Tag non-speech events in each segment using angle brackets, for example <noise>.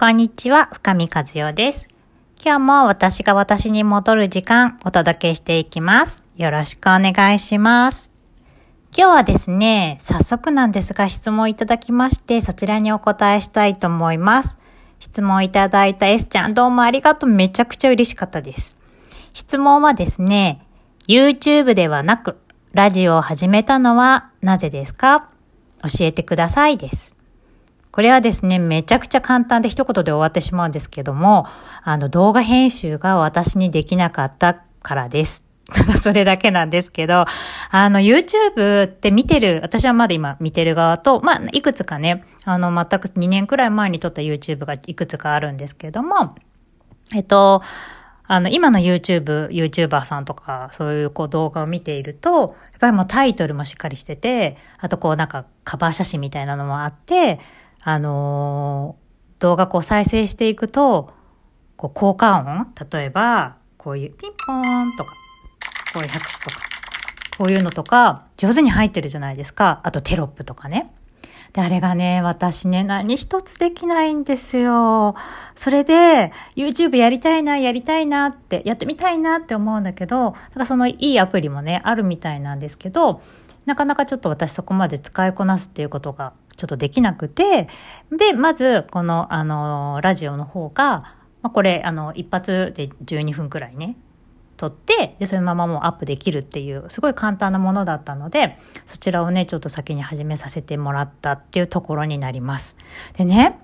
こんにちは、深見和代です。今日も私が私に戻る時間お届けしていきます。よろしくお願いします。今日はですね、早速なんですが質問いただきまして、そちらにお答えしたいと思います。質問いただいた S ちゃんどうもありがとう。めちゃくちゃ嬉しかったです。質問はですね、YouTube ではなく、ラジオを始めたのはなぜですか？教えてくださいです。これはですね、めちゃくちゃ簡単で一言で終わってしまうんですけども、あの動画編集が私にできなかったからです。た <laughs> だそれだけなんですけど、あの YouTube って見てる、私はまだ今見てる側と、まあいくつかね、あの全く2年くらい前に撮った YouTube がいくつかあるんですけども、えっと、あの、今の YouTube、YouTuber さんとか、そういうこう動画を見ていると、やっぱりもうタイトルもしっかりしてて、あとこうなんかカバー写真みたいなのもあって、あのー動画こう再生していくと、こう効果音例えば、こういうピンポーンとか、こういう拍手とか、こういうのとか、上手に入ってるじゃないですか。あとテロップとかね。で、あれがね、私ね、何一つできないんですよ。それで、YouTube やりたいな、やりたいなって、やってみたいなって思うんだけど、だからそのいいアプリもね、あるみたいなんですけど、なかなかちょっと私そこまで使いこなすっていうことがちょっとできなくて、で、まず、この、あの、ラジオの方が、まあ、これ、あの、一発で12分くらいね、撮って、で、そのままもうアップできるっていう、すごい簡単なものだったので、そちらをね、ちょっと先に始めさせてもらったっていうところになります。でね、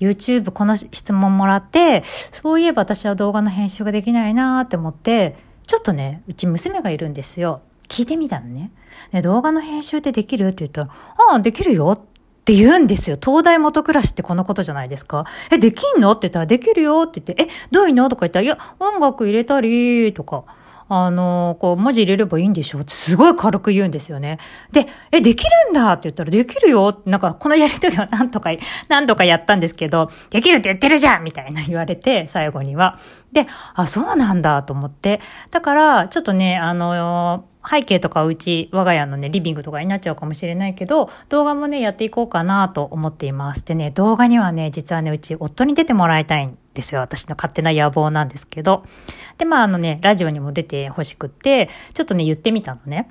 YouTube この質問もらって、そういえば私は動画の編集ができないなーって思って、ちょっとね、うち娘がいるんですよ。聞いてみたのね。で、動画の編集ってできるって言ったら、ああ、できるよっって言うんですよ。東大元暮らしってこのことじゃないですか。え、できんの？って言ったら、できるよって言って、え、どういうの？とか言ったら、いや、音楽入れたり、とか。あの、こう、文字入れればいいんでしょ？ってすごい軽く言うんですよね。で、え、できるんだ？って言ったら、できるよなんか、このやりとりは <laughs> なんとか、なんとかやったんですけど、できるって言ってるじゃんみたいな言われて、最後には。で、あ、そうなんだと思って。だから、ちょっとね、あの、背景とかうち、我が家のね、リビングとかになっちゃうかもしれないけど、動画もね、やっていこうかなと思っています。でね、動画にはね、実はね、うち夫に出てもらいたいんですよ。私の勝手な野望なんですけど。で、まあ、あのね、ラジオにも出てほしくって、ちょっとね、言ってみたのね。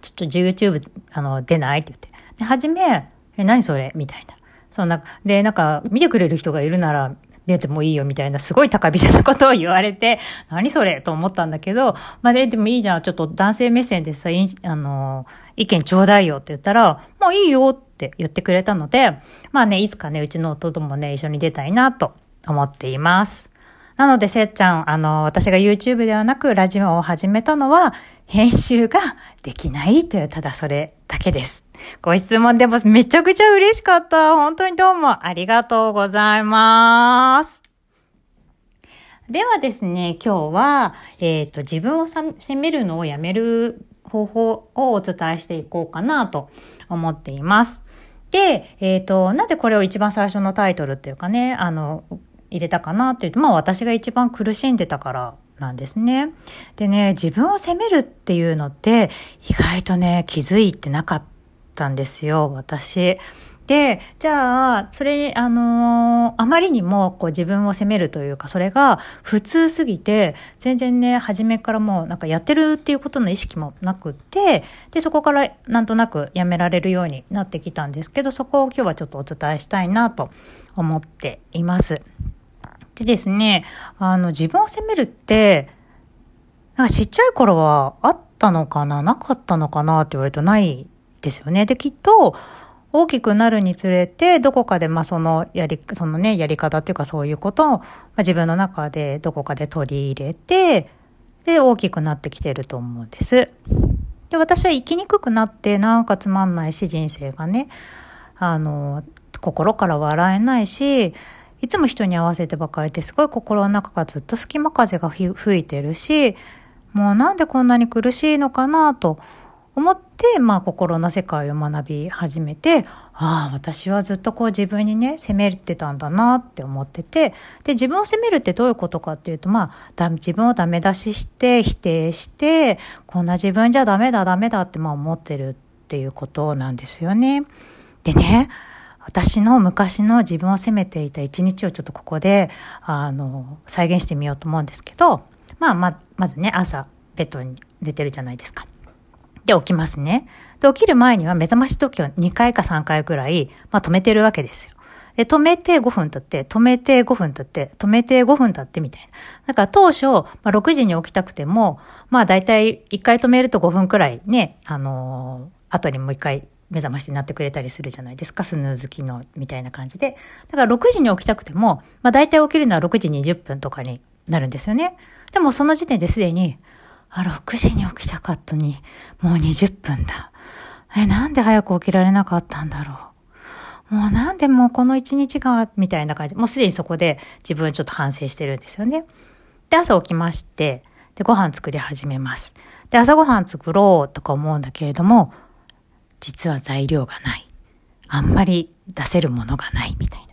ちょっと YouTube、あの、出ないって言って。で、はじめ、え、何それ？みたいな。そんな、で、なんか、見てくれる人がいるなら、出てもいいよみたいな、すごい高飛車なことを言われて、<laughs> 何それと思ったんだけど、まあ、で、でもいいじゃん、ちょっと男性目線でさ、あの、意見ちょうだいよって言ったら、もういいよって言ってくれたので、まあね、いつかね、うちの弟もね、一緒に出たいなと思っています。なので、せっちゃん、あの、私が YouTube ではなくラジオを始めたのは、編集ができないという、ただそれだけです。ご質問でもめちゃくちゃ嬉しかった。本当にどうもありがとうございます。ではですね、今日は、えっ、と、自分を責めるのをやめる方法をお伝えしていこうかなと思っています。で、えっ、と、なんでこれを一番最初のタイトルっていうかね、あの、入れたかなっていうと、まあ私が一番苦しんでたからなんですね。でね、自分を責めるっていうのって意外とね、気づいてなかったたんですよ、私。で、じゃあ、それ、あのーあまりにもこう自分を責めるというか、それが普通すぎて、全然ね、初めからもうなんかやってるっていうことの意識もなくって、で、そこからなんとなくやめられるようになってきたんですけど、そこを今日はちょっとお伝えしたいなと思っています。でですね、あの、自分を責めるって、なんかちっちゃい頃はあったのかな、なかったのかなって言われるとないですよね。で、きっと、大きくなるにつれて、どこかで、まあ、そのやり、そのね、やり方っていうかそういうことを、まあ、自分の中でどこかで取り入れて、で、大きくなってきてると思うんです。で、私は生きにくくなって、なんかつまんないし、人生がね、あの、心から笑えないし、いつも人に合わせてばかりですごい心の中がずっと隙間風が吹いてるし、もうなんでこんなに苦しいのかなと思って、まあ心の世界を学び始めて、ああ、私はずっとこう自分にね、責めてたんだなって思ってて、で、自分を責めるってどういうことかっていうと、まあ、自分をダメ出しして、否定して、こんな自分じゃダメだ、ダメだってまあ思ってるっていうことなんですよね。でね、私の昔の自分を責めていた一日をちょっとここで、あの、再現してみようと思うんですけど、まあ、ま、まずね、朝、ベッドに寝てるじゃないですか。で、起きますね。で、起きる前には目覚まし時を2回か3回くらい、まあ止めてるわけですよ。で、止めて5分経って、止めて5分経って、止めて5分経ってみたいな。だから当初、まあ6時に起きたくても、まあ大体1回止めると5分くらいね、あのー、後にもう1回目覚ましになってくれたりするじゃないですか、スヌーズ機能みたいな感じで。だから6時に起きたくても、まあ大体起きるのは6時20分とかになるんですよね。でもその時点ですでに、あ、6時に起きたかったに、もう20分だ。え、なんで早く起きられなかったんだろう。もうなんでもうこの一日が、みたいな感じ。もうすでにそこで自分ちょっと反省してるんですよね。で、朝起きまして、で、ご飯作り始めます。で、朝ごはん作ろうとか思うんだけれども、実は材料がない。あんまり出せるものがないみたいな。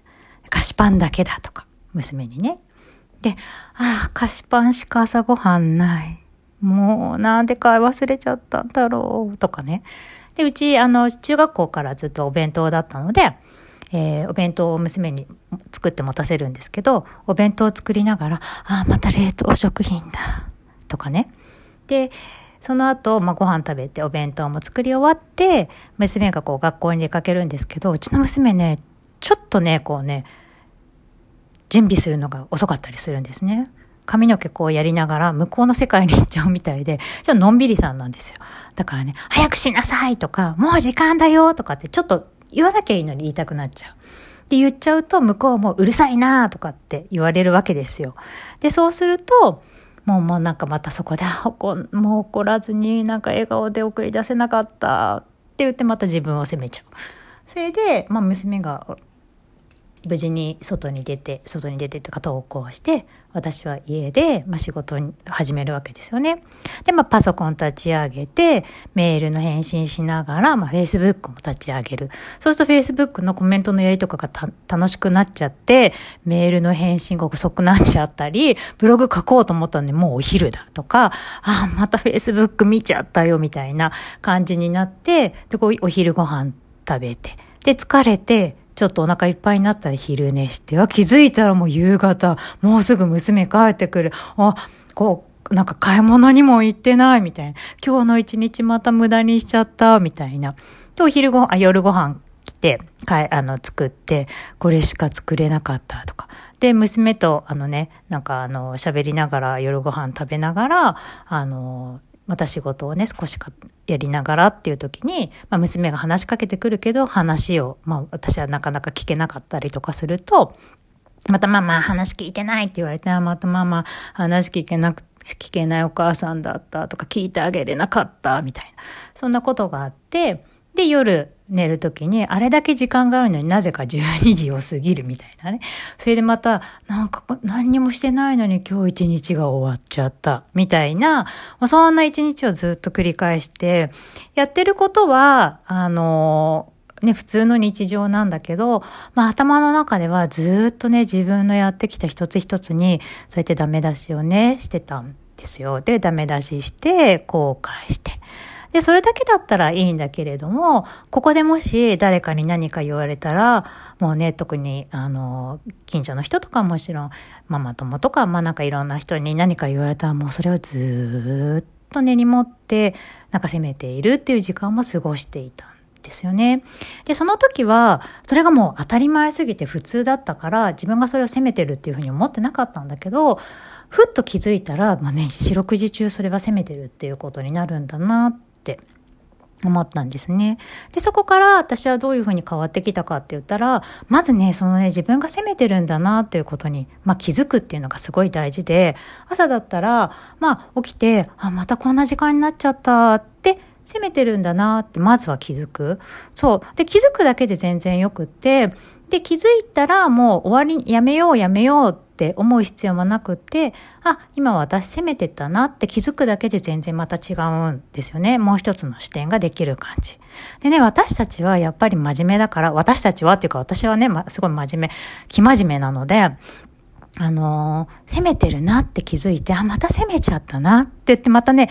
菓子パンだけだとか、娘にね。で、ああ、菓子パンしか朝ごはんない。もうなんでか忘れちゃったんだろうとかね。で、うち、あの、中学校からずっとお弁当だったので、えー、お弁当を娘に作って持たせるんですけど、お弁当を作りながら、ああ、また冷凍食品だ。とかね。で、その後、まあ、ご飯食べてお弁当も作り終わって、娘がこう学校に出かけるんですけど、うちの娘ね、ちょっとね、こうね、準備するのが遅かったりするんですね。髪の毛こうやりながら向こうの世界に行っちゃうみたいで、ちょっとのんびりさんなんですよ。だからね、早くしなさいとか、もう時間だよとかってちょっと言わなきゃいいのに言いたくなっちゃう。って言っちゃうと向こうもうるさいなとかって言われるわけですよ。で、そうすると、もうもうなんかまたそこで、もう怒らずになんか笑顔で送り出せなかったって言ってまた自分を責めちゃう。それで、まあ娘が無事に外に出て、外に出てとか投稿して、私は家で、まあ、仕事に始めるわけですよね。で、まあ、パソコン立ち上げて、メールの返信しながら、まあ、Facebook も立ち上げる。そうすると Facebook のコメントのやりとかが楽しくなっちゃって、メールの返信が遅くなっちゃったり、ブログ書こうと思ったんで、もうお昼だとか、あ、また Facebook 見ちゃったよ、みたいな感じになって、で、こう、お昼ご飯食べて、で、疲れて、ちょっとお腹いっぱいになったら昼寝して、あ、気づいたらもう夕方、もうすぐ娘帰ってくる。あ、こう、なんか買い物にも行ってないみたいな。今日の一日また無駄にしちゃったみたいな。で、お昼ごあ、夜ご飯来て、かい、あの、作って、これしか作れなかったとか。で、娘と、あのね、なんかあの、喋りながら夜ご飯食べながら、あの、また仕事をね、少しやりながらっていう時に、まあ、娘が話しかけてくるけど、話を、まあ、私はなかなか聞けなかったりとかすると、またママ話聞いてないって言われて、またママ話聞けなく、聞けないお母さんだったとか聞いてあげれなかったみたいな、そんなことがあって、で、夜寝るときに、あれだけ時間があるのになぜか12時を過ぎるみたいなね。それでまた、なんか何にもしてないのに今日一日が終わっちゃった、みたいな、そんな一日をずっと繰り返して、やってることは、あの、ね、普通の日常なんだけど、まあ頭の中ではずっとね、自分のやってきた一つ一つに、そうやってダメ出しをね、してたんですよ。で、ダメ出しして、後悔して。で、それだけだったらいいんだけれども、ここでもし誰かに何か言われたら、もうね、特に、あの、近所の人とかもちろん、ママ友とか、まあなんかいろんな人に何か言われたら、もうそれをずっと根に持って、なんか責めているっていう時間も過ごしていたんですよね。で、その時は、それがもう当たり前すぎて普通だったから、自分がそれを責めてるっていうふうに思ってなかったんだけど、ふっと気づいたら、まあね、四六時中それは責めてるっていうことになるんだなってって思ったんですね。で、そこから私はどういうふうに変わってきたかって言ったら、まずね、そのね、自分が責めてるんだなっていうことに、まあ気づくっていうのがすごい大事で、朝だったら、まあ起きて、あ、またこんな時間になっちゃったって責めてるんだなってまずは気づく。そう。で、気づくだけで全然よくって、で、気づいたらもう終わり、やめようやめようって思う必要もなくって、あ、今私責めてたなって気づくだけで全然また違うんですよね。もう一つの視点ができる感じ。でね、私たちはやっぱり真面目だから、私たちはっていうか私はね、ま、すごい真面目、気真面目なので、あのー、責めてるなって気づいて、あ、また責めちゃったなって言ってまたね、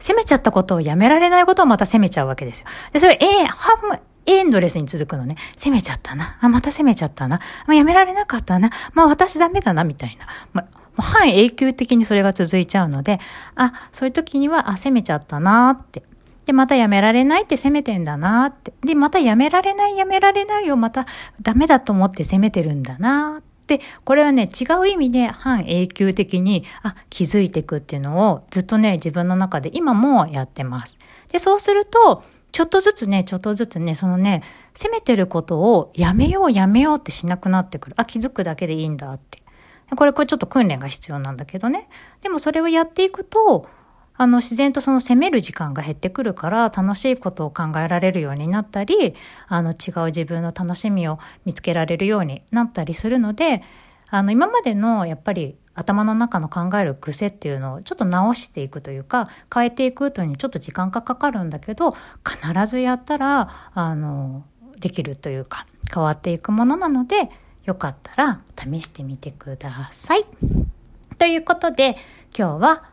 責めちゃったことをやめられないことをまた責めちゃうわけですよ。で、それ、えー、半分、エンドレスに続くのね。攻めちゃったな。あ、また攻めちゃったな。まあ、やめられなかったな。まあ、私ダメだな、みたいな。まあ、半永久的にそれが続いちゃうので、あ、そういう時には、あ、攻めちゃったなって。で、またやめられないって責めてんだなって。で、またやめられない、やめられないをまたダメだと思って責めてるんだなって。でこれはね、違う意味で半永久的に、あ、気づいていくっていうのをずっとね、自分の中で今もやってます。で、そうすると、ちょっとずつね、ちょっとずつね、そのね、責めてることをやめようやめようってしなくなってくる。あ、気づくだけでいいんだって。これ、これちょっと訓練が必要なんだけどね。でもそれをやっていくと、あの、自然とその責める時間が減ってくるから、楽しいことを考えられるようになったり、あの、違う自分の楽しみを見つけられるようになったりするので、あの、今までの、やっぱり、頭の中の考える癖っていうのをちょっと直していくというか変えていくというのにちょっと時間がかかるんだけど必ずやったらあのできるというか変わっていくものなのでよかったら試してみてください。ということで今日は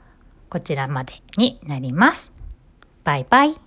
こちらまでになります。バイバイ。